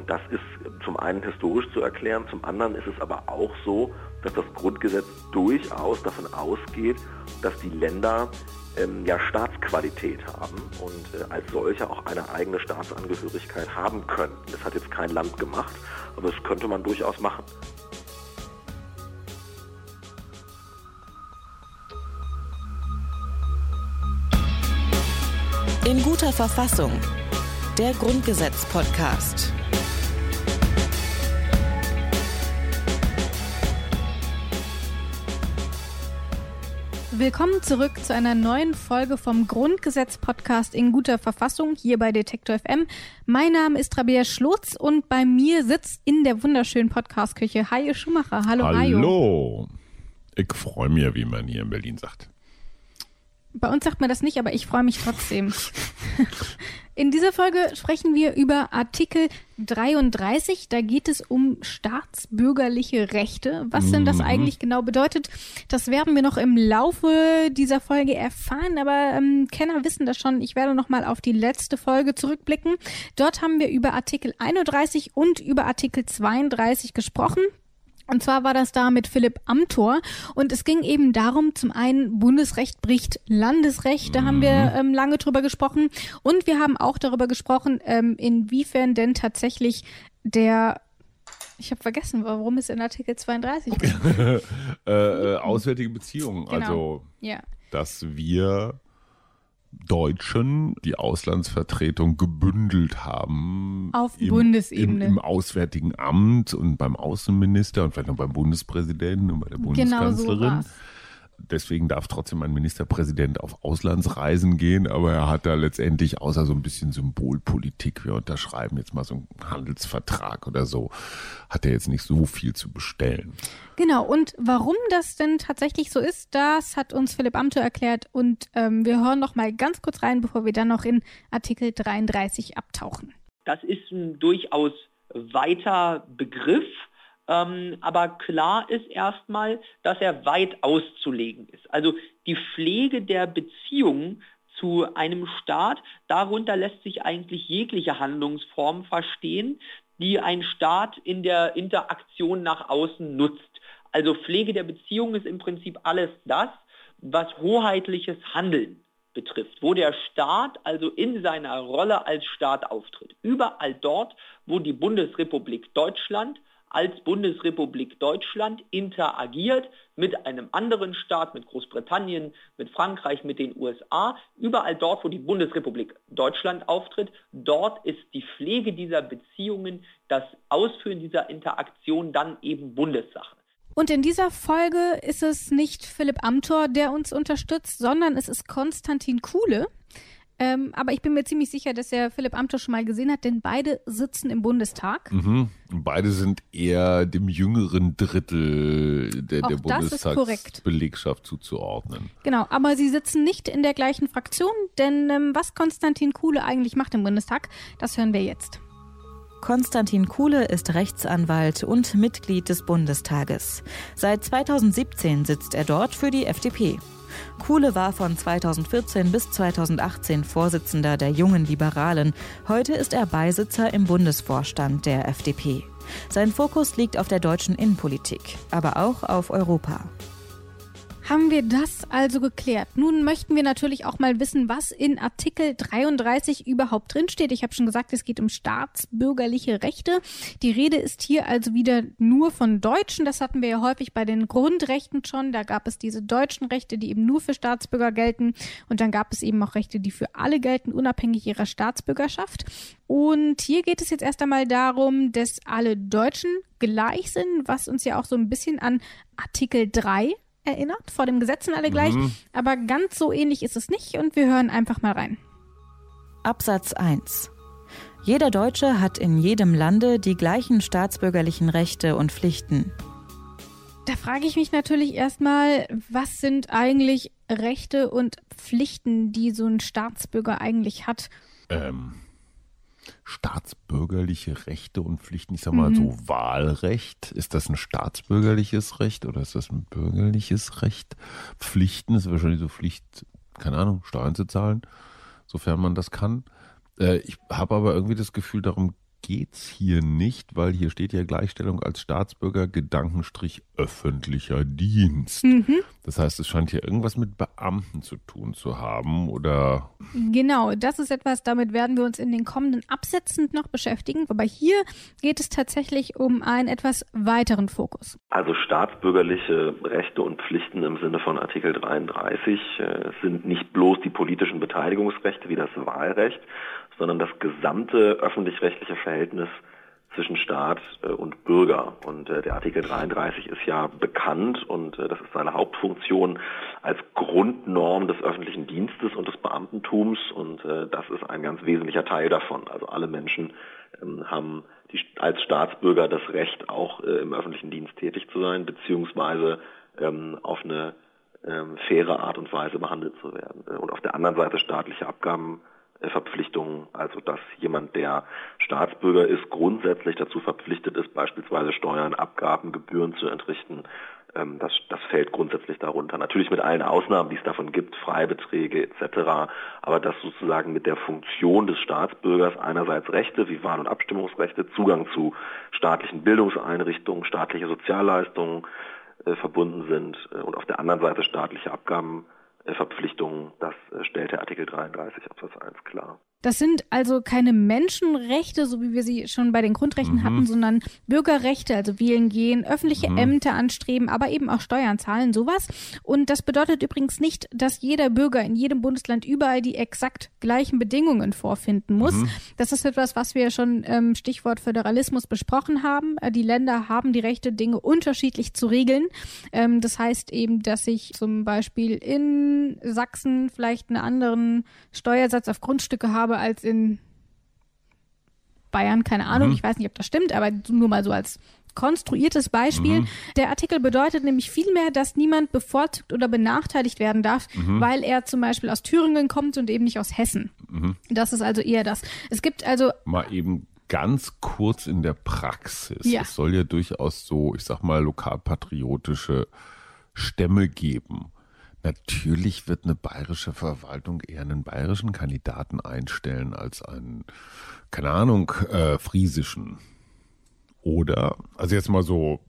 Und das ist zum einen historisch zu erklären, zum anderen ist es aber auch so, dass das Grundgesetz durchaus davon ausgeht, dass die Länder ähm, ja Staatsqualität haben und äh, als solcher auch eine eigene Staatsangehörigkeit haben können. Das hat jetzt kein Land gemacht, aber das könnte man durchaus machen. In guter Verfassung. Der Grundgesetz-Podcast. Willkommen zurück zu einer neuen Folge vom Grundgesetz-Podcast in guter Verfassung hier bei Detektor FM. Mein Name ist Rabea Schlotz und bei mir sitzt in der wunderschönen Podcast-Küche Hajo Schumacher. Hallo, Hajo. Hallo. Ich freue mich, wie man hier in Berlin sagt. Bei uns sagt man das nicht, aber ich freue mich trotzdem. In dieser Folge sprechen wir über Artikel 33. Da geht es um staatsbürgerliche Rechte. Was denn das Mhm. eigentlich genau bedeutet, das werden wir noch im Laufe dieser Folge erfahren. Aber ähm, Kenner wissen das schon. Ich werde noch mal auf die letzte Folge zurückblicken. Dort haben wir über Artikel 31 und über Artikel 32 gesprochen. Und zwar war das da mit Philipp Amthor. Und es ging eben darum, zum einen, Bundesrecht bricht Landesrecht. Da haben wir ähm, lange drüber gesprochen. Und wir haben auch darüber gesprochen, ähm, inwiefern denn tatsächlich der ich habe vergessen, warum es in Artikel 32 geht. Äh, äh, auswärtige Beziehungen, Genau. also Ja. dass wir Deutschen die Auslandsvertretung gebündelt haben. Auf Bundesebene. Im, Im Auswärtigen Amt und beim Außenminister und vielleicht noch beim Bundespräsidenten und bei der Genau so Bundeskanzlerin. war's. Deswegen darf trotzdem ein Ministerpräsident auf Auslandsreisen gehen, aber er hat da letztendlich außer so ein bisschen Symbolpolitik, wir unterschreiben jetzt mal so einen Handelsvertrag oder so, hat er jetzt nicht so viel zu bestellen. Genau, und warum das denn tatsächlich so ist, das hat uns Philipp Amthor erklärt. Und ähm, wir hören noch mal ganz kurz rein, bevor wir dann noch in Artikel 33 abtauchen. Das ist ein durchaus weiter Begriff, ähm, aber klar ist erstmal, dass er weit auszulegen ist. Also die Pflege der Beziehung zu einem Staat, darunter lässt sich eigentlich jegliche Handlungsform verstehen, die ein Staat in der Interaktion nach außen nutzt. Also Pflege der Beziehung ist im Prinzip alles das, was hoheitliches Handeln betrifft, wo der Staat also in seiner Rolle als Staat auftritt. Überall dort, wo die Bundesrepublik Deutschland als Bundesrepublik Deutschland interagiert mit einem anderen Staat, mit Großbritannien, mit Frankreich, mit den USA, überall dort, wo die Bundesrepublik Deutschland auftritt, dort ist die Pflege dieser Beziehungen, das Ausführen dieser Interaktion dann eben Bundessache. Und in dieser Folge ist es nicht Philipp Amthor, der uns unterstützt, sondern es ist Konstantin Kuhle. Ähm, aber ich bin mir ziemlich sicher, dass er Philipp Amthor schon mal gesehen hat, denn beide sitzen im Bundestag. Mhm. Beide sind eher dem jüngeren Drittel der, der. Bundestagsbelegschaft zuzuordnen. Genau, aber sie sitzen nicht in der gleichen Fraktion, denn ähm, was Konstantin Kuhle eigentlich macht im Bundestag, das hören wir jetzt. Konstantin Kuhle ist Rechtsanwalt und Mitglied des Bundestages. Seit 2017 sitzt er dort für die FDP. Kuhle war von 2014 bis 2018 Vorsitzender der Jungen Liberalen. Heute ist er Beisitzer im Bundesvorstand der FDP. Sein Fokus liegt auf der deutschen Innenpolitik, aber auch auf Europa. Haben wir das also geklärt? Nun möchten wir natürlich auch mal wissen, was in Artikel 33 überhaupt drinsteht. Ich habe schon gesagt, es geht um staatsbürgerliche Rechte. Die Rede ist hier also wieder nur von Deutschen. Das hatten wir ja häufig bei den Grundrechten schon. Da gab es diese deutschen Rechte, die eben nur für Staatsbürger gelten. Und dann gab es eben auch Rechte, die für alle gelten, unabhängig ihrer Staatsbürgerschaft. Und hier geht es jetzt erst einmal darum, dass alle Deutschen gleich sind, was uns ja auch so ein bisschen an Artikel 3 erinnert. Vor dem Gesetz sind alle gleich. Aber ganz so ähnlich ist es nicht. Und wir hören einfach mal rein. Absatz 1. Jeder Deutsche hat in jedem Lande die gleichen staatsbürgerlichen Rechte und Pflichten. Da frage ich mich natürlich erstmal, was sind eigentlich Rechte und Pflichten, die so ein Staatsbürger eigentlich hat? Ähm, staatsbürgerliche Rechte und Pflichten, ich sag mal so Wahlrecht, ist das ein staatsbürgerliches Recht oder ist das ein bürgerliches Recht? Pflichten ist wahrscheinlich so Pflicht, keine Ahnung, Steuern zu zahlen, sofern man das kann. Äh, ich habe aber irgendwie das Gefühl, darum geht's hier nicht, weil hier steht ja Gleichstellung als Staatsbürger Gedankenstrich öffentlicher Dienst. Mhm. Das heißt, es scheint hier irgendwas mit Beamten zu tun zu haben oder? Genau, das ist etwas, damit werden wir uns in den kommenden Absätzen noch beschäftigen. Aber hier geht es tatsächlich um einen etwas weiteren Fokus. Also staatsbürgerliche Rechte und Pflichten im Sinne von Artikel 33 äh, sind nicht bloß die politischen Beteiligungsrechte wie das Wahlrecht, sondern das gesamte öffentlich-rechtliche Verhältnis zwischen Staat äh, und Bürger. Und äh, der Artikel 33 ist ja bekannt und äh, das ist seine Hauptfunktion als Grundnorm des öffentlichen Dienstes und des Beamtentums und das ist ein ganz wesentlicher Teil davon. Also alle Menschen ähm, haben die, als Staatsbürger das Recht, auch im öffentlichen Dienst tätig zu sein, beziehungsweise ähm, auf eine ähm, faire Art und Weise behandelt zu werden. Und auf der anderen Seite staatliche Abgaben Verpflichtungen, also dass jemand, der Staatsbürger ist, grundsätzlich dazu verpflichtet ist, beispielsweise Steuern, Abgaben, Gebühren zu entrichten. Ähm, das, das fällt grundsätzlich darunter. Natürlich mit allen Ausnahmen, die es davon gibt, Freibeträge etc. Aber dass sozusagen mit der Funktion des Staatsbürgers einerseits Rechte wie Wahl- und Abstimmungsrechte, Zugang zu staatlichen Bildungseinrichtungen, staatliche Sozialleistungen äh, verbunden sind äh, und auf der anderen Seite staatliche Abgaben Verpflichtungen, das äh, stellt der Artikel 33 Absatz 1 klar. Das sind also keine Menschenrechte, so wie wir sie schon bei den Grundrechten mhm. hatten, sondern Bürgerrechte, also wählen gehen, öffentliche mhm. Ämter anstreben, aber eben auch Steuern zahlen, sowas. Und das bedeutet übrigens nicht, dass jeder Bürger in jedem Bundesland überall die exakt gleichen Bedingungen vorfinden muss. Mhm. Das ist etwas, was wir schon ähm, Stichwort Föderalismus besprochen haben. Äh, die Länder haben die Rechte, Dinge unterschiedlich zu regeln. Ähm, das heißt eben, dass ich zum Beispiel in Sachsen vielleicht einen anderen Steuersatz auf Grundstücke habe, habe als in Bayern, keine Ahnung, mhm. ich weiß nicht, ob das stimmt, aber nur mal so als konstruiertes Beispiel. Mhm. Der Artikel bedeutet nämlich vielmehr, dass niemand bevorzugt oder benachteiligt werden darf, mhm. weil er zum Beispiel aus Thüringen kommt und eben nicht aus Hessen. Mhm. Das ist also eher das. Es gibt also. Mal eben ganz kurz in der Praxis. Ja. Es soll ja durchaus so, ich sag mal, lokalpatriotische Stämme geben. Natürlich wird eine bayerische Verwaltung eher einen bayerischen Kandidaten einstellen als einen, keine Ahnung, äh, friesischen. Oder, also jetzt mal so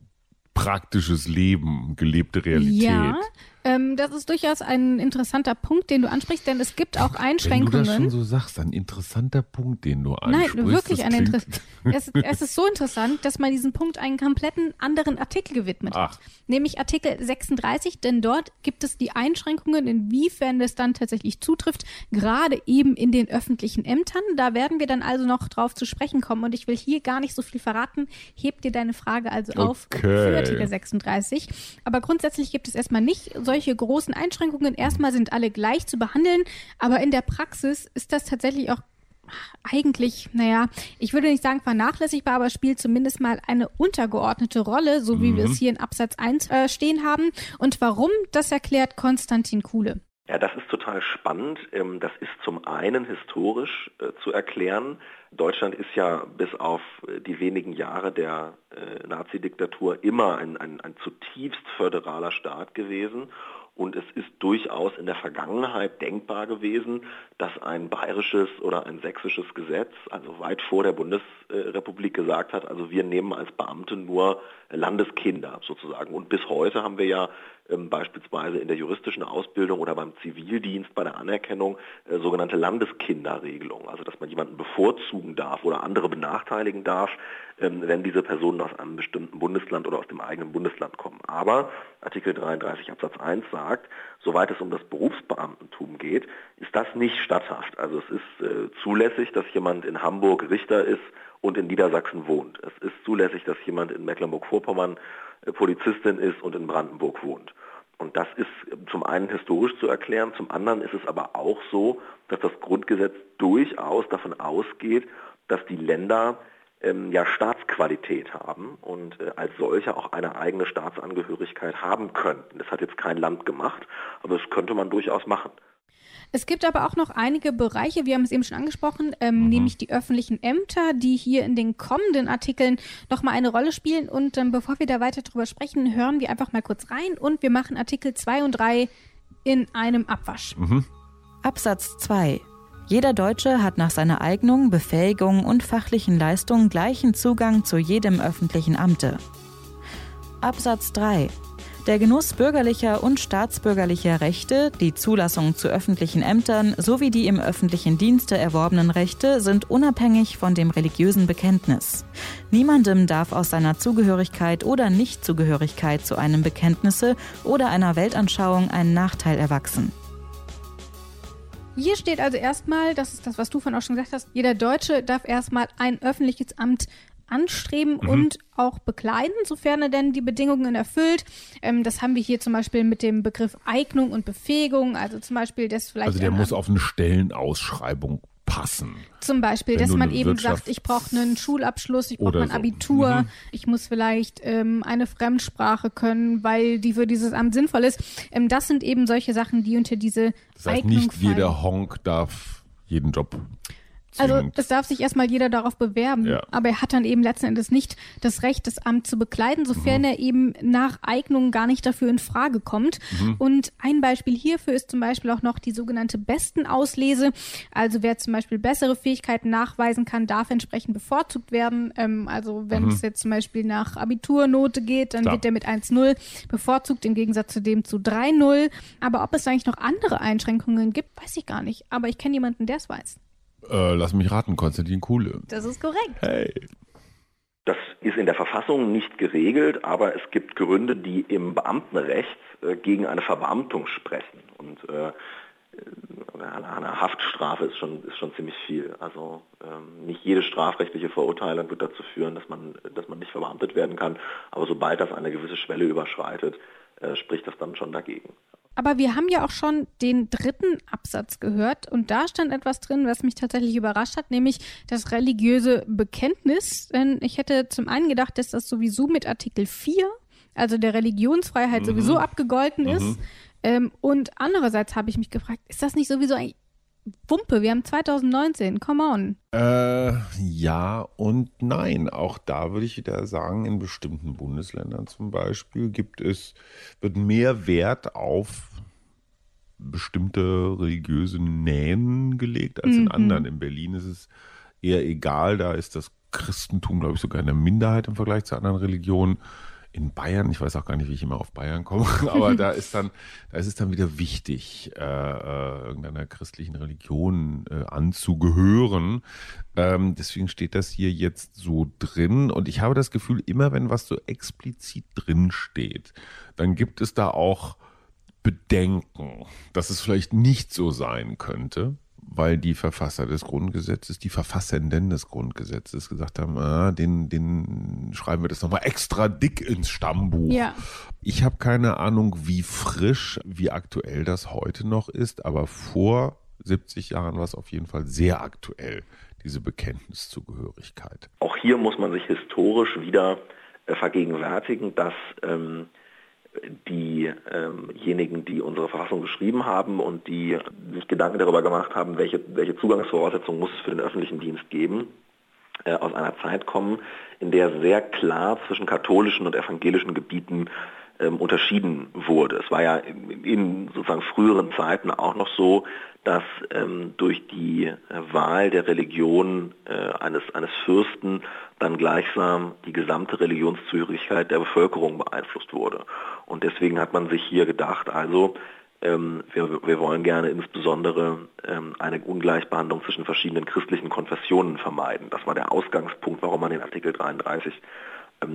praktisches Leben, gelebte Realität. Ja, ähm, das ist durchaus ein interessanter Punkt, den du ansprichst, denn es gibt auch Einschränkungen. Wenn du das schon so sagst, ein interessanter Punkt, den du ansprichst. Nein, wirklich ein interessanter. Es, es, ist so interessant, dass man diesen Punkt einen kompletten anderen Artikel gewidmet Ach. hat. Nämlich Artikel 36, denn dort gibt es die Einschränkungen, inwiefern das dann tatsächlich zutrifft, gerade eben in den öffentlichen Ämtern. Da werden wir dann also noch drauf zu sprechen kommen und ich will hier gar nicht so viel verraten. Heb dir deine Frage also auf okay. für Artikel 36. Aber grundsätzlich gibt es erstmal nicht so solche großen Einschränkungen. Erstmal sind alle gleich zu behandeln, aber in der Praxis ist das tatsächlich auch eigentlich, naja, ich würde nicht sagen vernachlässigbar, aber spielt zumindest mal eine untergeordnete Rolle, so wie mhm. wir es hier in Absatz 1 äh, stehen haben. Und warum, das erklärt Konstantin Kuhle. Ja, das ist total spannend. Ähm, das ist zum einen historisch äh, zu erklären. Deutschland ist ja bis auf äh, die wenigen Jahre der Nazi-Diktatur immer ein, ein, ein zutiefst föderaler Staat gewesen. Und es ist durchaus in der Vergangenheit denkbar gewesen, dass ein bayerisches oder ein sächsisches Gesetz, also weit vor der Bundesrepublik gesagt hat, also wir nehmen als Beamte nur Landeskinder sozusagen. Und bis heute haben wir ja beispielsweise in der juristischen Ausbildung oder beim Zivildienst bei der Anerkennung äh, sogenannte Landeskinderregelung, also dass man jemanden bevorzugen darf oder andere benachteiligen darf, ähm, wenn diese Personen aus einem bestimmten Bundesland oder aus dem eigenen Bundesland kommen. Aber Artikel 33 Absatz 1 sagt, soweit es um das Berufsbeamtentum geht, ist das nicht statthaft. Also es ist äh, zulässig, dass jemand in Hamburg Richter ist und in Niedersachsen wohnt. Es ist zulässig, dass jemand in Mecklenburg-Vorpommern äh, Polizistin ist und in Brandenburg wohnt. Und das ist zum einen historisch zu erklären, zum anderen ist es aber auch so, dass das Grundgesetz durchaus davon ausgeht, dass die Länder ähm, ja Staatsqualität haben und äh, als solche auch eine eigene Staatsangehörigkeit haben könnten. Das hat jetzt kein Land gemacht, aber das könnte man durchaus machen. Es gibt aber auch noch einige Bereiche, wir haben es eben schon angesprochen, ähm, mhm. nämlich die öffentlichen Ämter, die hier in den kommenden Artikeln nochmal eine Rolle spielen. Und ähm, bevor wir da weiter drüber sprechen, hören wir einfach mal kurz rein und wir machen Artikel 2 und 3 in einem Abwasch. Mhm. Absatz 2. Jeder Deutsche hat nach seiner Eignung, Befähigung und fachlichen Leistung gleichen Zugang zu jedem öffentlichen Amte. Absatz 3. Der Genuss bürgerlicher und staatsbürgerlicher Rechte, die Zulassung zu öffentlichen Ämtern sowie die im öffentlichen Dienste erworbenen Rechte sind unabhängig von dem religiösen Bekenntnis. Niemandem darf aus seiner Zugehörigkeit oder Nichtzugehörigkeit zu einem Bekenntnisse oder einer Weltanschauung ein Nachteil erwachsen. Hier steht also erstmal, das ist das, was du von auch schon gesagt hast, jeder Deutsche darf erstmal ein öffentliches Amt anstreben mhm. und auch bekleiden, sofern er denn die Bedingungen erfüllt. Ähm, das haben wir hier zum Beispiel mit dem Begriff Eignung und Befähigung, also zum Beispiel das vielleicht. Also der muss auf eine Stellenausschreibung passen. Zum Beispiel, dass man eben sagt, ich brauche einen Schulabschluss, ich brauche mein so. Abitur, mhm. ich muss vielleicht ähm, eine Fremdsprache können, weil die für dieses Amt sinnvoll ist. Ähm, das sind eben solche Sachen, die unter diese Das heißt, Eignung nicht jeder Honk darf jeden Job also es darf sich erstmal jeder darauf bewerben, ja. aber er hat dann eben letzten Endes nicht das Recht, das Amt zu bekleiden, sofern mhm. er eben nach Eignung gar nicht dafür in Frage kommt. Mhm. Und ein Beispiel hierfür ist zum Beispiel auch noch die sogenannte Bestenauslese. Also wer zum Beispiel bessere Fähigkeiten nachweisen kann, darf entsprechend bevorzugt werden. Ähm, also wenn mhm. es jetzt zum Beispiel nach Abiturnote geht, dann Klar. wird der mit 1-0 bevorzugt, im Gegensatz zu dem zu 3-0. Aber ob es eigentlich noch andere Einschränkungen gibt, weiß ich gar nicht. Aber ich kenne jemanden, der es weiß. Äh, lass mich raten, Konstantin Kuhle. Das ist korrekt. Hey. Das ist in der Verfassung nicht geregelt, aber es gibt Gründe, die im Beamtenrecht äh, gegen eine Verbeamtung sprechen. Und äh, eine Haftstrafe ist schon, ist schon ziemlich viel. Also ähm, nicht jede strafrechtliche Verurteilung wird dazu führen, dass man, dass man nicht verbeamtet werden kann. Aber sobald das eine gewisse Schwelle überschreitet, äh, spricht das dann schon dagegen. Aber wir haben ja auch schon den dritten Absatz gehört und da stand etwas drin, was mich tatsächlich überrascht hat, nämlich das religiöse Bekenntnis. Denn ich hätte zum einen gedacht, dass das sowieso mit Artikel 4, also der Religionsfreiheit, mhm. sowieso abgegolten mhm. ist. Ähm, und andererseits habe ich mich gefragt, ist das nicht sowieso ein Wumpe, wir haben 2019, come on. Äh, ja und nein. Auch da würde ich wieder sagen, in bestimmten Bundesländern zum Beispiel gibt es, wird mehr Wert auf bestimmte religiöse Nähen gelegt als in mhm. anderen. In Berlin ist es eher egal, da ist das Christentum, glaube ich, sogar eine Minderheit im Vergleich zu anderen Religionen in Bayern, ich weiß auch gar nicht, wie ich immer auf Bayern komme, aber da ist dann, da ist es dann wieder wichtig, äh, äh, irgendeiner christlichen Religion äh, anzugehören. Ähm, deswegen steht das hier jetzt so drin und ich habe das Gefühl, immer wenn was so explizit drin steht, dann gibt es da auch Bedenken, dass es vielleicht nicht so sein könnte weil die Verfasser des Grundgesetzes, die Verfassenden des Grundgesetzes gesagt haben, ah, den, den schreiben wir das nochmal extra dick ins Stammbuch. Ja. Ich habe keine Ahnung, wie frisch, wie aktuell das heute noch ist, aber vor 70 Jahren war es auf jeden Fall sehr aktuell, diese Bekenntniszugehörigkeit. Auch hier muss man sich historisch wieder äh, vergegenwärtigen, dass ähm, diejenigen, die unsere Verfassung geschrieben haben und die sich Gedanken darüber gemacht haben, welche, welche Zugangsvoraussetzungen muss es für den öffentlichen Dienst geben, äh, aus einer Zeit kommen, in der sehr klar zwischen katholischen und evangelischen Gebieten ähm, unterschieden wurde. Es war ja in, sozusagen früheren Zeiten auch noch so, dass ähm, durch die äh, Wahl der Religion äh, eines, eines Fürsten dann gleichsam die gesamte Religionszugehörigkeit der Bevölkerung beeinflusst wurde. Und deswegen hat man sich hier gedacht, also ähm, wir, wir, wollen gerne insbesondere ähm, eine Ungleichbehandlung zwischen verschiedenen christlichen Konfessionen vermeiden. Das war der Ausgangspunkt, warum man den Artikel 33 ähm,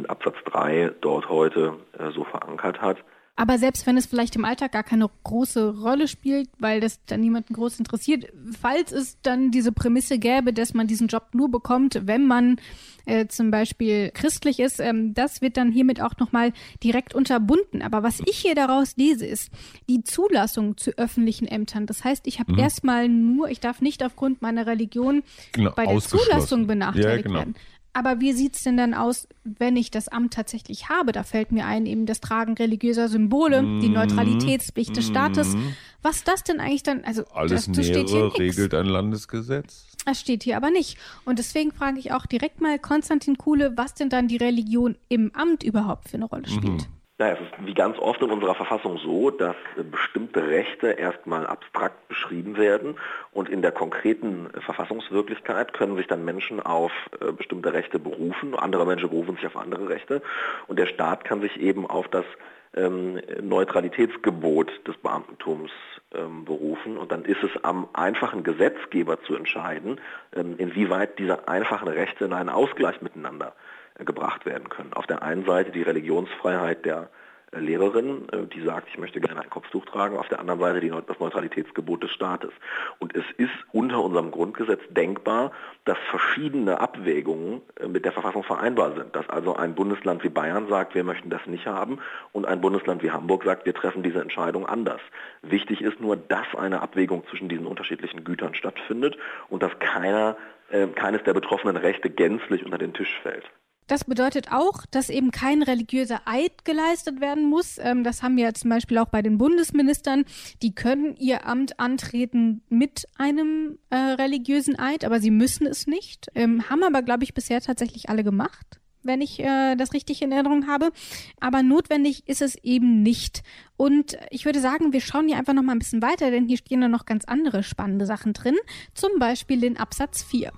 Absatz 3 dort heute äh, so verankert hat. Aber selbst wenn es vielleicht im Alltag gar keine große Rolle spielt, weil das dann niemanden groß interessiert, falls es dann diese Prämisse gäbe, dass man diesen Job nur bekommt, wenn man äh, zum Beispiel christlich ist, ähm, das wird dann hiermit auch nochmal direkt unterbunden. Aber was ich hier daraus lese, ist die Zulassung zu öffentlichen Ämtern. Das heißt, ich habe mhm. erstmal nur, ich darf nicht aufgrund meiner Religion genau, bei der Zulassung benachteiligt ja, genau. werden. Aber wie sieht's denn dann aus, wenn ich das Amt tatsächlich habe? Da fällt mir ein, eben das Tragen religiöser Symbole, mm die Neutralitätspflicht des Staates. Mm Was das denn eigentlich dann, also alles das, steht hier regelt ein Landesgesetz. Das steht hier aber nicht. Und deswegen frage ich auch direkt mal Konstantin Kuhle, was denn dann die Religion im Amt überhaupt für eine Rolle spielt. Mhm. Naja, es ist wie ganz oft in unserer Verfassung so, dass bestimmte Rechte erstmal abstrakt beschrieben werden und in der konkreten Verfassungswirklichkeit können sich dann Menschen auf äh, bestimmte Rechte berufen, andere Menschen berufen sich auf andere Rechte. Und der Staat kann sich eben auf das ähm, Neutralitätsgebot des Beamtentums ähm, berufen. Und dann ist es am einfachen Gesetzgeber zu entscheiden, ähm, inwieweit diese einfachen Rechte in einen Ausgleich miteinander gebracht werden können. Auf der einen Seite die Religionsfreiheit der äh, Lehrerin, äh, die sagt, ich möchte gerne ein Kopftuch tragen, auf der anderen Seite die, das Neutralitätsgebot des Staates. Und es ist unter unserem Grundgesetz denkbar, dass verschiedene Abwägungen äh, mit der Verfassung vereinbar sind. Dass also ein Bundesland wie Bayern sagt, wir möchten das nicht haben und ein Bundesland wie Hamburg sagt, wir treffen diese Entscheidung anders. Wichtig ist nur, dass eine Abwägung zwischen diesen unterschiedlichen Gütern stattfindet und dass keiner, äh, keines der betroffenen Rechte gänzlich unter den Tisch fällt. Das bedeutet auch, dass eben kein religiöser Eid geleistet werden muss. Ähm, das haben wir zum Beispiel auch bei den Bundesministern. Die können ihr Amt antreten mit einem äh, religiösen Eid, aber sie müssen es nicht. Ähm, haben aber, glaube ich, bisher tatsächlich alle gemacht wenn ich äh, das richtig in Erinnerung habe. Aber notwendig ist es eben nicht. Und ich würde sagen, wir schauen hier einfach noch mal ein bisschen weiter, denn hier stehen ja noch ganz andere spannende Sachen drin. Zum Beispiel den Absatz 4.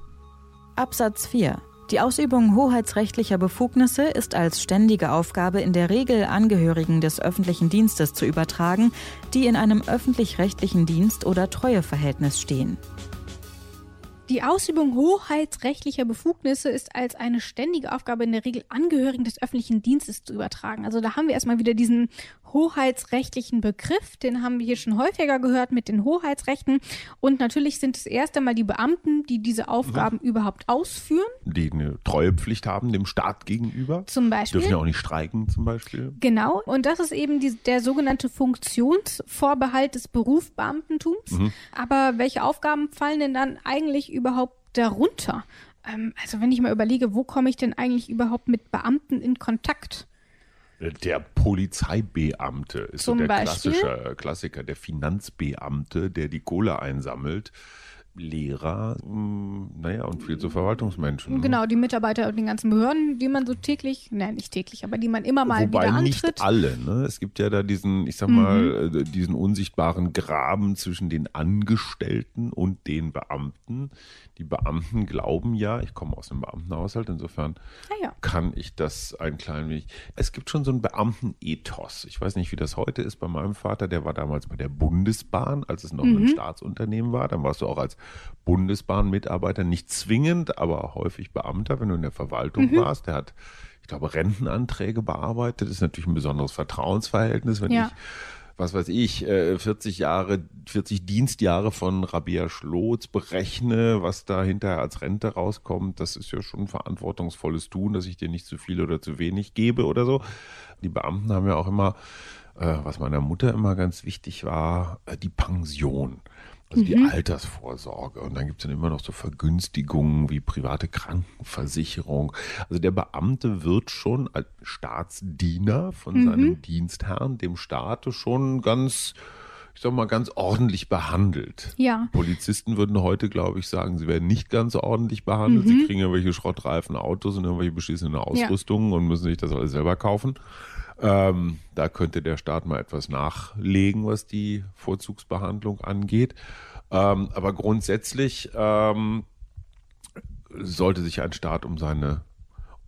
Absatz 4. Die Ausübung hoheitsrechtlicher Befugnisse ist als ständige Aufgabe in der Regel Angehörigen des öffentlichen Dienstes zu übertragen, die in einem öffentlich-rechtlichen Dienst oder Treueverhältnis stehen. Die Ausübung hoheitsrechtlicher Befugnisse ist als eine ständige Aufgabe in der Regel Angehörigen des öffentlichen Dienstes zu übertragen. Also da haben wir erstmal wieder diesen hoheitsrechtlichen Begriff, den haben wir hier schon häufiger gehört mit den Hoheitsrechten. Und natürlich sind es erst einmal die Beamten, die diese Aufgaben mhm. überhaupt ausführen. Die eine Treuepflicht haben dem Staat gegenüber. Zum Beispiel. Dürfen ja auch nicht streiken zum Beispiel. Genau. Und das ist eben die, der sogenannte Funktionsvorbehalt des Berufsbeamtentums. Mhm. Aber welche Aufgaben fallen denn dann eigentlich überhaupt darunter? Ähm, also wenn ich mal überlege, wo komme ich denn eigentlich überhaupt mit Beamten in Kontakt? Der Polizeibeamte ist Zum so der klassische Klassiker, der Finanzbeamte, der die Kohle einsammelt. Lehrer, hm, naja, und viel zu Verwaltungsmenschen. Ne? Genau, die Mitarbeiter und den ganzen Behörden, die man so täglich, nein, nicht täglich, aber die man immer mal Wobei wieder antritt. nicht alle, ne? Es gibt ja da diesen, ich sag mal, mhm. Äh, diesen unsichtbaren Graben zwischen den Angestellten und den Beamten. Die Beamten glauben ja, ich komme aus einem Beamtenhaushalt, insofern ah ja. kann ich das ein klein wenig. Es gibt schon so einen Beamtenethos. Ich weiß nicht, wie das heute ist bei meinem Vater, der war damals bei der Bundesbahn, als es noch mhm. ein Staatsunternehmen war. Dann warst du auch als Bundesbahnmitarbeiter nicht zwingend, aber häufig Beamter, wenn du in der Verwaltung mhm. warst. Der hat, ich glaube, Rentenanträge bearbeitet. Das ist natürlich ein besonderes Vertrauensverhältnis, wenn ja. ich was weiß ich, 40 äh, Jahre, 40 Dienstjahre von Rabia Schlotz berechne, was da hinterher als Rente rauskommt, das ist ja schon ein verantwortungsvolles Tun, dass ich dir nicht zu viel oder zu wenig gebe oder so. Die Beamten haben ja auch immer, äh, was meiner Mutter immer ganz wichtig war, äh, die Pension. Also mhm. die Altersvorsorge. Und dann gibt es dann immer noch so Vergünstigungen wie private Krankenversicherung. Also der Beamte wird schon als Staatsdiener von mhm. seinem Dienstherrn, dem Staate, schon ganz, ich sag mal, ganz ordentlich behandelt. Ja. Polizisten würden heute, glaube ich, sagen, sie werden nicht ganz ordentlich behandelt. Mhm. Sie kriegen irgendwelche Schrottreifen Autos und irgendwelche beschissene Ausrüstungen ja. und müssen sich das alles selber kaufen. Ähm, da könnte der Staat mal etwas nachlegen, was die Vorzugsbehandlung angeht. Ähm, aber grundsätzlich ähm, sollte sich ein Staat um seine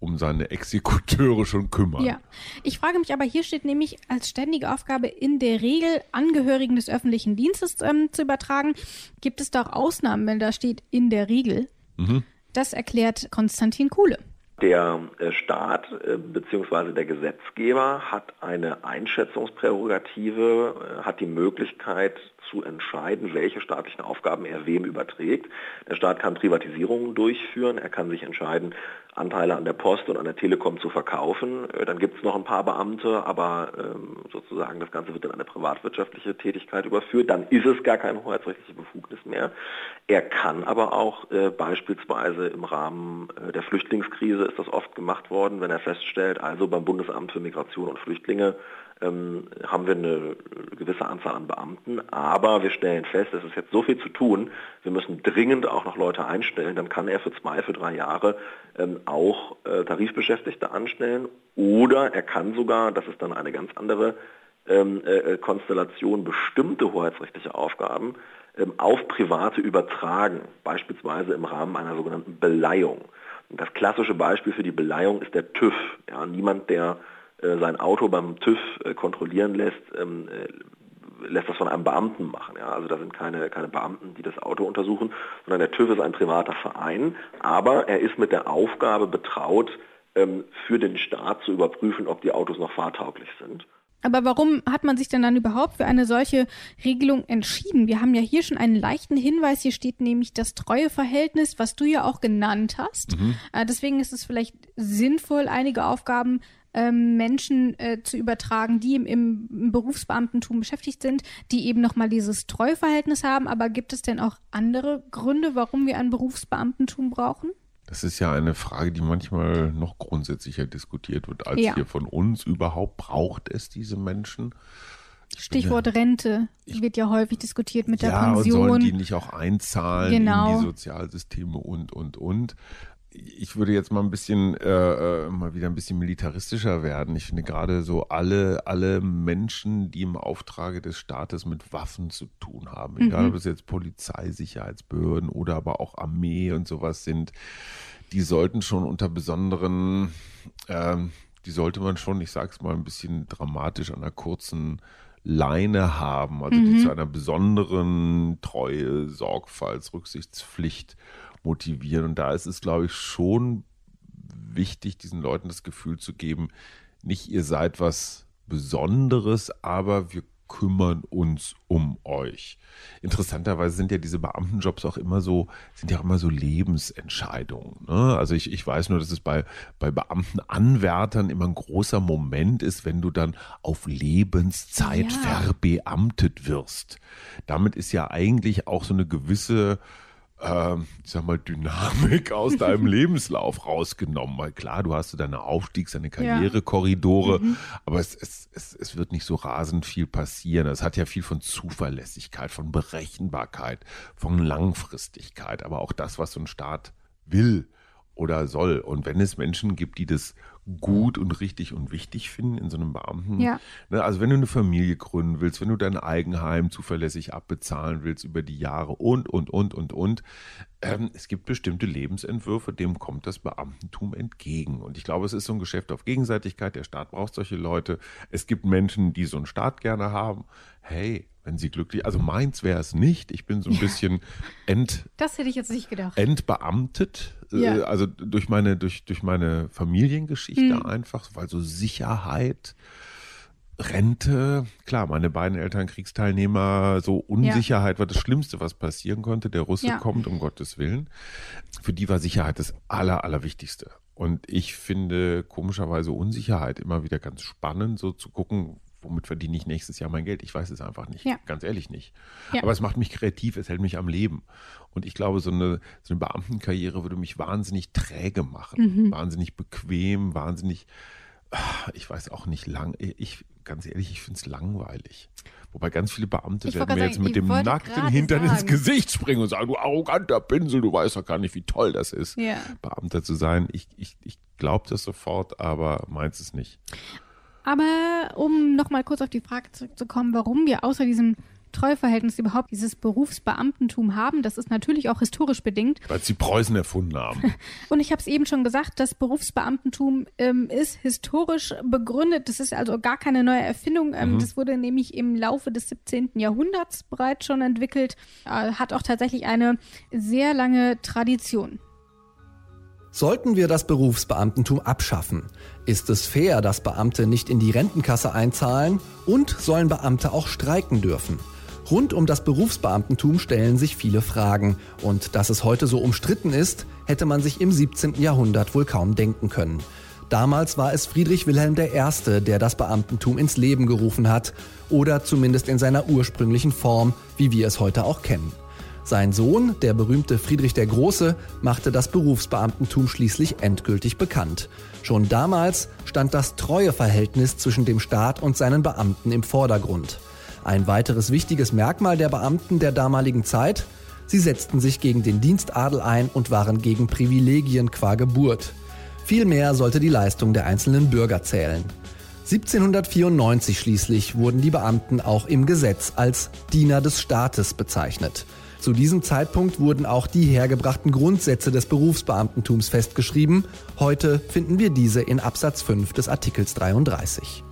um seine Exekuteure schon kümmern. Ja, ich frage mich aber, hier steht nämlich als ständige Aufgabe in der Regel Angehörigen des öffentlichen Dienstes ähm, zu übertragen. Gibt es da auch Ausnahmen, wenn da steht in der Regel? Mhm. Das erklärt Konstantin Kuhle. Der äh, Staat äh, bzw. der Gesetzgeber hat eine Einschätzungsprärogative, äh, hat die Möglichkeit zu entscheiden, welche staatlichen Aufgaben er wem überträgt. Der Staat kann Privatisierungen durchführen, er kann sich entscheiden, Anteile an der Post und an der Telekom zu verkaufen. Äh, dann gibt es noch ein paar Beamte, aber ähm, sozusagen das Ganze wird in eine privatwirtschaftliche Tätigkeit überführt. Dann ist es gar keine hoheitsrechtliche Befugnis mehr. Er kann aber auch äh, beispielsweise im Rahmen äh, der Flüchtlingskrise ist das oft gemacht worden, wenn er feststellt, also beim Bundesamt für Migration und Flüchtlinge ähm, haben wir eine gewisse Anzahl an Beamten, aber wir stellen fest, es ist jetzt so viel zu tun, wir müssen dringend auch noch Leute einstellen, dann kann er für zwei, für drei Jahre ähm, auch äh, Tarifbeschäftigte anstellen oder er kann sogar, das ist dann eine ganz andere ähm, äh, Konstellation, bestimmte hoheitsrechtliche Aufgaben ähm, auf Private übertragen, beispielsweise im Rahmen einer sogenannten Beleihung. Und das klassische Beispiel für die Beleihung ist der TÜV. Ja, niemand, der äh, sein Auto beim TÜV äh, kontrollieren lässt, ähm, äh, lässt das von einem Beamten machen. Ja? Also da sind keine, keine Beamten, die das Auto untersuchen, sondern der TÜV ist ein privater Verein, aber er ist mit der Aufgabe betraut, ähm, für den Staat zu überprüfen, ob die Autos noch fahrtauglich sind. Aber warum hat man sich denn dann überhaupt für eine solche Regelung entschieden? Wir haben ja hier schon einen leichten Hinweis. Hier steht nämlich das Treueverhältnis, was du ja auch genannt hast. Mhm. deswegen ist es vielleicht sinnvoll, einige Aufgaben ähm, Menschen äh, zu übertragen, die im, im, Berufsbeamtentum beschäftigt sind, die eben nochmal dieses Treuverhältnis haben. Aber gibt es denn auch andere Gründe, warum wir ein Berufsbeamtentum brauchen? Das ist ja eine Frage, die manchmal noch grundsätzlicher diskutiert wird, als ja. hier von uns. Überhaupt braucht es diese Menschen? Stichwort ja, Rente ich, wird ja häufig diskutiert mit ja, der Pension. Und sollen die nicht auch einzahlen genau. in die Sozialsysteme und, und, und ich würde jetzt mal ein bisschen äh, äh, mal wieder ein bisschen militaristischer werden. Ich finde gerade so alle alle Menschen, die im Auftrage des Staates mit Waffen zu tun haben, mhm. egal ob es jetzt Polizei, Sicherheitsbehörden oder aber auch Armee und sowas sind, die sollten schon unter besonderen, äh, die sollte man schon, ich sag's mal ein bisschen dramatisch, an einer kurzen Leine haben, also mhm. die zu einer besonderen Treue, Sorgfalts, Rücksichtspflicht motivieren. Und da ist es, glaube ich, schon wichtig, diesen Leuten das Gefühl zu geben, nicht ihr seid was Besonderes, aber wir kümmern uns um euch. Interessanterweise sind ja diese Beamtenjobs auch immer so, sind ja auch immer so Lebensentscheidungen. Ne? Also ich, ich weiß nur, dass es bei, bei Beamtenanwärtern immer ein großer Moment ist, wenn du dann auf Lebenszeit ja. verbeamtet wirst. Damit ist ja eigentlich auch so eine gewisse äh, ich sag mal, Dynamik aus deinem Lebenslauf rausgenommen. Weil klar, du hast deine Aufstiegs-, deine Karrierekorridore, ja. mhm. aber es, es, es, es wird nicht so rasend viel passieren. Es hat ja viel von Zuverlässigkeit, von Berechenbarkeit, von Langfristigkeit, aber auch das, was so ein Staat will oder soll. Und wenn es Menschen gibt, die das gut und richtig und wichtig finden in so einem Beamten. Ja. Ne, also wenn du eine Familie gründen willst, wenn du dein Eigenheim zuverlässig abbezahlen willst über die Jahre und, und, und, und, und. Ähm, es gibt bestimmte Lebensentwürfe, dem kommt das Beamtentum entgegen. Und ich glaube, es ist so ein Geschäft auf Gegenseitigkeit. Der Staat braucht solche Leute. Es gibt Menschen, die so einen Staat gerne haben. Hey, wenn sie glücklich, also meins wäre es nicht. Ich bin so ein bisschen ent. Das hätte ich jetzt nicht gedacht. Entbeamtet. Äh, ja. Also durch meine, durch, durch meine Familiengeschichte mhm. einfach, weil so Sicherheit, Rente, klar, meine beiden Eltern Kriegsteilnehmer, so Unsicherheit ja. war das Schlimmste, was passieren konnte. Der Russe ja. kommt, um Gottes Willen. Für die war Sicherheit das Aller, Allerwichtigste. Und ich finde komischerweise Unsicherheit immer wieder ganz spannend, so zu gucken, womit verdiene ich nächstes Jahr mein Geld? Ich weiß es einfach nicht. Ja. Ganz ehrlich nicht. Ja. Aber es macht mich kreativ, es hält mich am Leben. Und ich glaube, so eine, so eine Beamtenkarriere würde mich wahnsinnig träge machen. Mhm. Wahnsinnig bequem, wahnsinnig, ah, ich weiß auch nicht lang. Ich, ganz ehrlich, ich finde es langweilig. Wobei ganz viele Beamte ich werden mir jetzt mit dem nackten Hintern sagen. ins Gesicht springen und sagen, du arroganter Pinsel, du weißt doch gar nicht, wie toll das ist, ja. Beamter zu sein. Ich, ich, ich glaube das sofort, aber meins es nicht. Aber um nochmal kurz auf die Frage zurückzukommen, warum wir außer diesem Treuverhältnis überhaupt dieses Berufsbeamtentum haben. Das ist natürlich auch historisch bedingt. Weil sie Preußen erfunden haben. Und ich habe es eben schon gesagt, das Berufsbeamtentum ähm, ist historisch begründet. Das ist also gar keine neue Erfindung. Ähm, mhm. Das wurde nämlich im Laufe des 17. Jahrhunderts bereits schon entwickelt, äh, hat auch tatsächlich eine sehr lange Tradition. Sollten wir das Berufsbeamtentum abschaffen, ist es fair, dass Beamte nicht in die Rentenkasse einzahlen und sollen Beamte auch streiken dürfen? Rund um das Berufsbeamtentum stellen sich viele Fragen und dass es heute so umstritten ist, hätte man sich im 17. Jahrhundert wohl kaum denken können. Damals war es Friedrich Wilhelm I., der das Beamtentum ins Leben gerufen hat oder zumindest in seiner ursprünglichen Form, wie wir es heute auch kennen. Sein Sohn, der berühmte Friedrich der Große, machte das Berufsbeamtentum schließlich endgültig bekannt. Schon damals stand das Treueverhältnis zwischen dem Staat und seinen Beamten im Vordergrund. Ein weiteres wichtiges Merkmal der Beamten der damaligen Zeit, sie setzten sich gegen den Dienstadel ein und waren gegen Privilegien qua Geburt. Vielmehr sollte die Leistung der einzelnen Bürger zählen. 1794 schließlich wurden die Beamten auch im Gesetz als Diener des Staates bezeichnet. Zu diesem Zeitpunkt wurden auch die hergebrachten Grundsätze des Berufsbeamtentums festgeschrieben. Heute finden wir diese in Absatz 5 des Artikels 33.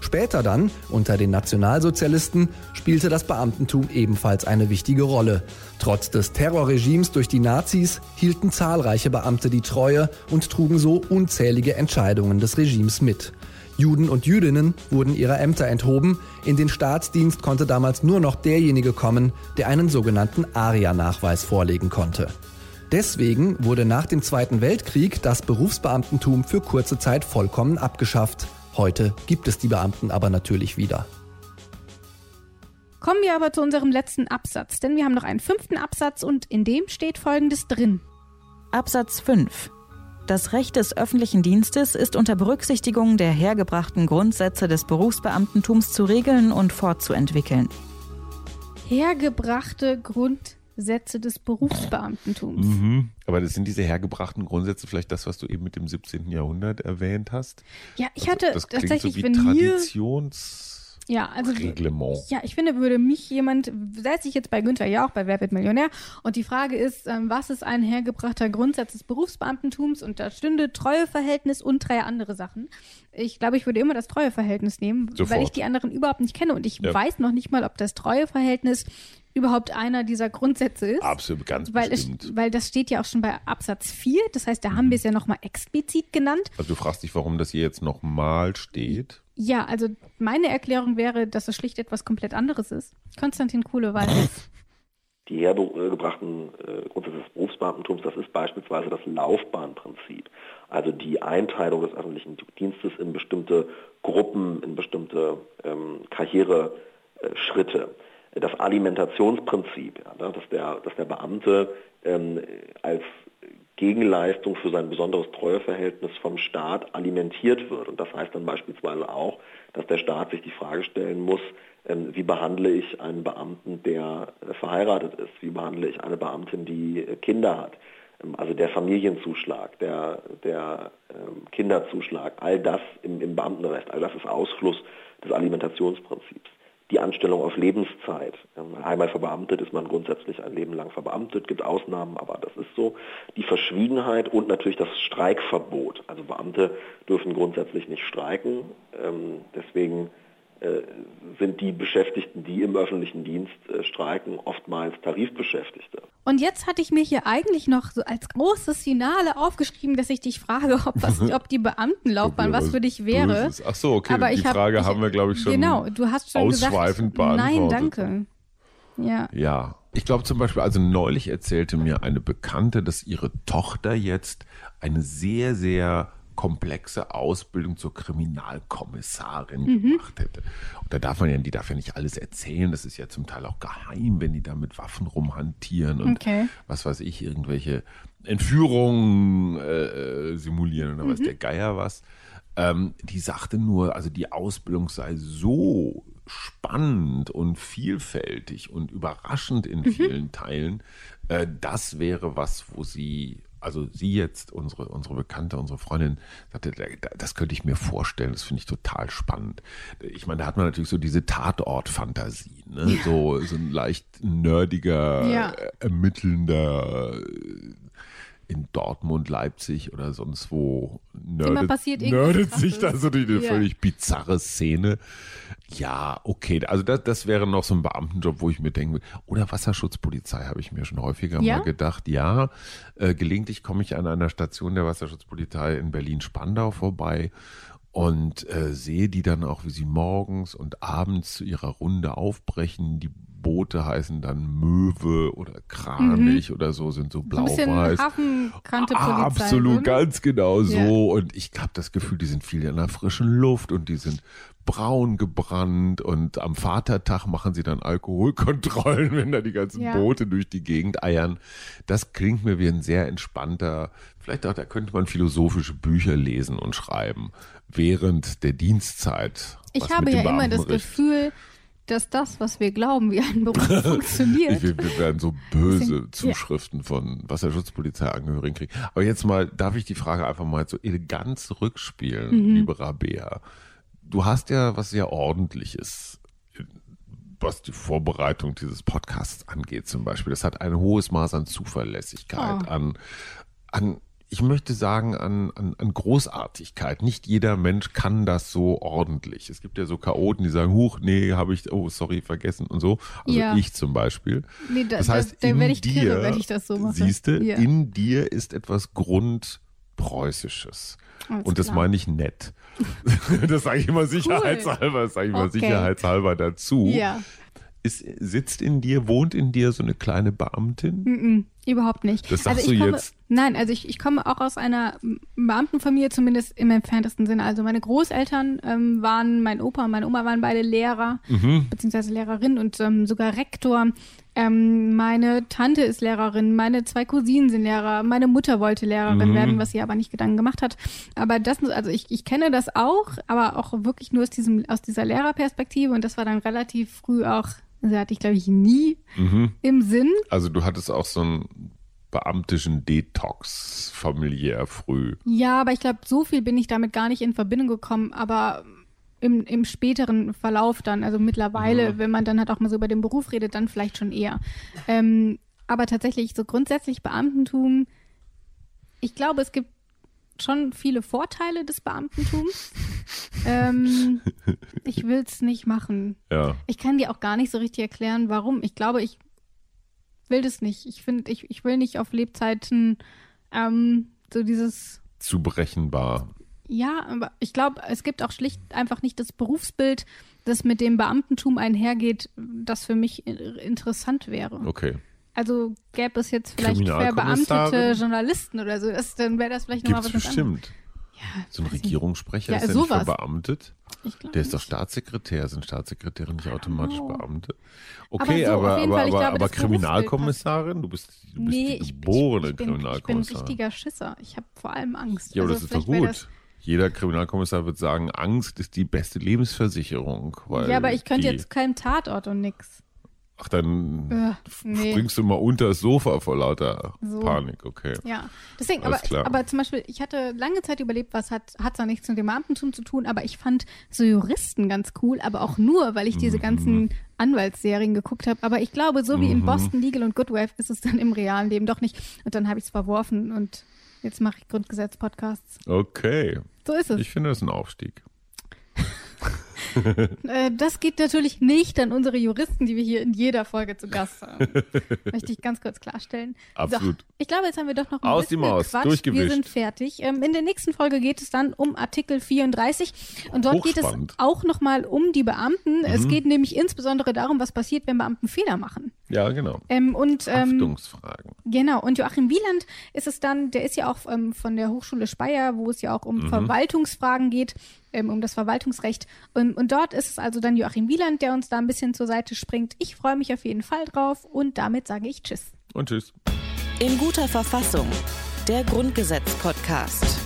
Später dann, unter den Nationalsozialisten, spielte das Beamtentum ebenfalls eine wichtige Rolle. Trotz des Terrorregimes durch die Nazis hielten zahlreiche Beamte die Treue und trugen so unzählige Entscheidungen des Regimes mit. Juden und Jüdinnen wurden ihrer Ämter enthoben. In den Staatsdienst konnte damals nur noch derjenige kommen, der einen sogenannten ARIA-Nachweis vorlegen konnte. Deswegen wurde nach dem Zweiten Weltkrieg das Berufsbeamtentum für kurze Zeit vollkommen abgeschafft. Heute gibt es die Beamten aber natürlich wieder. Kommen wir aber zu unserem letzten Absatz, denn wir haben noch einen fünften Absatz und in dem steht Folgendes drin. Absatz 5. Das Recht des öffentlichen Dienstes ist unter Berücksichtigung der hergebrachten Grundsätze des Berufsbeamtentums zu regeln und fortzuentwickeln. Hergebrachte Grundsätze des Berufsbeamtentums. Mhm. Aber das sind diese hergebrachten Grundsätze vielleicht das, was du eben mit dem 17. Jahrhundert erwähnt hast? Ja, ich hatte also, das tatsächlich, so wie wenn Traditions ja, also Reglement. Ja, ich finde, würde mich jemand, setze ich jetzt bei Günther ja auch bei Wer wird Millionär und die Frage ist, ähm, was ist ein hergebrachter Grundsatz des Berufsbeamtentums und da stünde Treueverhältnis und drei andere Sachen. Ich glaube, ich würde immer das Treueverhältnis nehmen, Sofort. weil ich die anderen überhaupt nicht kenne und ich Ja. weiß noch nicht mal, ob das Treueverhältnis überhaupt einer dieser Grundsätze ist. Absolut, ganz Weil, es, bestimmt. weil das steht ja auch schon bei Absatz 4, das heißt, da haben wir es ja nochmal explizit genannt. Also du fragst dich, warum das hier jetzt nochmal steht. Ja, also meine Erklärung wäre, dass es schlicht etwas komplett anderes ist. Konstantin Kuhle weiß es. Die hergebrachten äh, Grundsätze des Berufsbeamtentums, das ist beispielsweise das Laufbahnprinzip, also die Einteilung des öffentlichen Dienstes in bestimmte Gruppen, in bestimmte ähm, Karriereschritte. Das Alimentationsprinzip, ja, ne, dass, der, dass der Beamte ähm, als Gegenleistung für sein besonderes Treueverhältnis vom Staat alimentiert wird. Und das heißt dann beispielsweise auch, dass der Staat sich die Frage stellen muss, ähm, wie behandle ich einen Beamten, der äh, verheiratet ist? Wie behandle ich eine Beamtin, die äh, Kinder hat? Ähm, Also der Familienzuschlag, der, der ähm, Kinderzuschlag, all das im, im Beamtenrecht, all das ist Ausfluss des Alimentationsprinzips. Die Anstellung auf Lebenszeit. Ähm, Einmal verbeamtet ist man grundsätzlich ein Leben lang verbeamtet, gibt Ausnahmen, aber das ist so. Die Verschwiegenheit und natürlich das Streikverbot. Also Beamte dürfen grundsätzlich nicht streiken. Ähm, Deswegen sind die Beschäftigten, die im öffentlichen Dienst äh, streiken, oftmals Tarifbeschäftigte. Und jetzt hatte ich mir hier eigentlich noch so als großes Finale aufgeschrieben, dass ich dich frage, ob, was, ob die Beamtenlaufbahn was für dich wäre. Böses. Ach so, okay. Aber die ich hab- Frage ich- haben wir, glaube ich, schon Genau, du hast schon ausschweifend gesagt, nein, beantwortet. danke. Ja. Ja. Ich glaube zum Beispiel, also neulich erzählte mir eine Bekannte, dass ihre Tochter jetzt eine sehr, sehr komplexe Ausbildung zur Kriminalkommissarin Mhm. gemacht hätte. Und da darf man ja, die darf ja nicht alles erzählen. Das ist ja zum Teil auch geheim, wenn die da mit Waffen rumhantieren und Okay. was weiß ich, irgendwelche Entführungen äh, äh, simulieren oder Mhm. der Geier was. Ähm, die sagte nur, also die Ausbildung sei so spannend und vielfältig und überraschend in vielen Teilen. Äh, das wäre was, wo sie, also sie jetzt, unsere, unsere Bekannte, unsere Freundin, sagte, da- da- das könnte ich mir vorstellen, das finde ich total spannend. Ich meine, da hat man natürlich so diese Tatort-Fantasie, ne? so, so ein leicht nerdiger, Ja. äh, ermittelnder äh, in Dortmund, Leipzig oder sonst wo nerdet, nerdet sich da so die, die Ja. völlig bizarre Szene. Ja, okay, also das, das wäre noch so ein Beamtenjob, wo ich mir denke, oder Wasserschutzpolizei habe ich mir schon häufiger Ja? mal gedacht. Ja, äh, gelegentlich komme ich an einer Station der Wasserschutzpolizei in Berlin-Spandau vorbei und äh, sehe die dann auch, wie sie morgens und abends zu ihrer Runde aufbrechen, die Boote heißen dann Möwe oder Kranich oder so, sind so Mhm. Blau-weiß. Hafenkante Ah. Absolut, ne? ganz genau so. Ja. Und ich habe das Gefühl, die sind viel in der frischen Luft und die sind braun gebrannt und am Vatertag machen sie dann Alkoholkontrollen, wenn da die ganzen Ja. Boote durch die Gegend eiern. Das klingt mir wie ein sehr entspannter, vielleicht auch, da könnte man philosophische Bücher lesen und schreiben, während der Dienstzeit. Ich habe ja immer das Gefühl, dass das, was wir glauben, wie ein Beruf funktioniert. Wir, wir werden so böse Zuschriften von Wasserschutzpolizeiangehörigen kriegen. Aber jetzt mal, darf ich die Frage einfach mal so elegant zurückspielen, Mhm. liebe Rabea. Du hast ja was sehr Ordentliches, was die Vorbereitung dieses Podcasts angeht zum Beispiel. Das hat ein hohes Maß an Zuverlässigkeit, Oh. an, an ich möchte sagen, an, an, an Großartigkeit. Nicht jeder Mensch kann das so ordentlich. Es gibt ja so Chaoten, die sagen, huch, nee, habe ich, oh, sorry, vergessen und so. Also Ja. ich zum Beispiel. Nee, da, Das heißt, da, da in werde ich dir, kirre, wenn ich das so mache. siehst du, Ja. in dir ist etwas Grundpreußisches. Alles Und das klar. meine ich nett. das sage ich immer sicherheitshalber, das sage ich mal Okay. sicherheitshalber dazu. Ja, Ist, sitzt in dir, wohnt in dir so eine kleine Beamtin? mm, überhaupt nicht. Das sagst also du komme, jetzt. Nein, also ich, ich komme auch aus einer Beamtenfamilie, zumindest im entferntesten Sinne. Also meine Großeltern ähm, waren, mein Opa und meine Oma waren beide Lehrer, Mhm. beziehungsweise Lehrerin und ähm, sogar Rektor. Ähm, meine Tante ist Lehrerin, meine zwei Cousinen sind Lehrer, meine Mutter wollte Lehrerin Mhm. werden, was sie aber nicht Gedanken gemacht hat. Aber das, also ich, ich kenne das auch, aber auch wirklich nur aus diesem, aus dieser Lehrerperspektive und das war dann relativ früh auch, also hatte ich glaube ich nie Mhm. im Sinn. Also du hattest auch so einen beamtischen Detox familiär früh. Ja, aber ich glaube, so viel bin ich damit gar nicht in Verbindung gekommen, aber im, im späteren Verlauf dann, also mittlerweile, wenn man dann halt auch mal so über den Beruf redet, dann vielleicht schon eher. Ähm, aber tatsächlich so grundsätzlich Beamtentum, ich glaube, es gibt schon viele Vorteile des Beamtentums. ähm, ich will es nicht machen. Ja. Ich kann dir auch gar nicht so richtig erklären, warum. Ich glaube, ich will das nicht. Ich finde, ich, ich will nicht auf Lebzeiten ähm, so dieses Zu berechenbar. Ja, aber ich glaube, es gibt auch schlicht einfach nicht das Berufsbild, das mit dem Beamtentum einhergeht, das für mich in- interessant wäre. Okay. Also gäbe es jetzt vielleicht Kriminalkommissarin? verbeamtete Journalisten oder so, das, dann wäre das vielleicht nochmal was anderes. bestimmt. Ja, So ein. Regierungssprecher Ja, ist der sowas. nicht verbeamtet. Ich Der ist doch. Staatssekretär. Sind Staatssekretäre nicht automatisch Oh. Beamte? Aber Okay, so, aber, jeden aber, Fall, ich aber, glaube, aber Kriminalkommissarin? Du bist, du bist Nee, die ich, geborene ich, ich, bin, ich bin ein Kriminalkommissarin. richtiger Schisser. Ich habe vor allem Angst. ja, aber Also das ist doch gut. Jeder Kriminalkommissar wird sagen, Angst ist die beste Lebensversicherung. Ja, aber ich könnte jetzt keinen Tatort und nix. Ach, dann Äh, nee. springst du mal unter das Sofa vor lauter So. Panik, okay. Ja, deswegen, aber, klar. aber zum Beispiel, ich hatte lange Zeit überlebt, was hat, hat zwar nichts mit dem Beamtentum zu tun, aber ich fand so Juristen ganz cool, aber auch nur, weil ich Mhm. diese ganzen Anwaltsserien geguckt habe. Aber ich glaube, so wie in Mhm. Boston Legal und Good Wife ist es dann im realen Leben doch nicht. Und dann habe ich es verworfen und jetzt mache ich Grundgesetz-Podcasts. Okay. So ist es. Ich finde das ein Aufstieg. Äh, das geht natürlich nicht an unsere Juristen, die wir hier in jeder Folge zu Gast haben. Möchte ich ganz kurz klarstellen. Absolut. So, ich glaube, jetzt haben wir doch noch ein Aus die bisschen Maus, gequatscht. durchgewischt. Wir sind fertig. Ähm, in der nächsten Folge geht es dann um Artikel 34 und dort geht es. Mhm. auch nochmal um die Beamten. Es geht nämlich insbesondere darum, was passiert, wenn Beamten Fehler machen. Ja, genau. Ähm, und ähm, Haftungsfragen. Genau, und Joachim Wieland ist es dann, der ist ja auch ähm, von der Hochschule Speyer, wo es ja auch um Mhm. Verwaltungsfragen geht, ähm, um das Verwaltungsrecht. Und, und dort ist es also dann Joachim Wieland, der uns da ein bisschen zur Seite springt. Ich freue mich auf jeden Fall drauf und damit sage ich Tschüss. Und tschüss. In guter Verfassung. Der Grundgesetz-Podcast.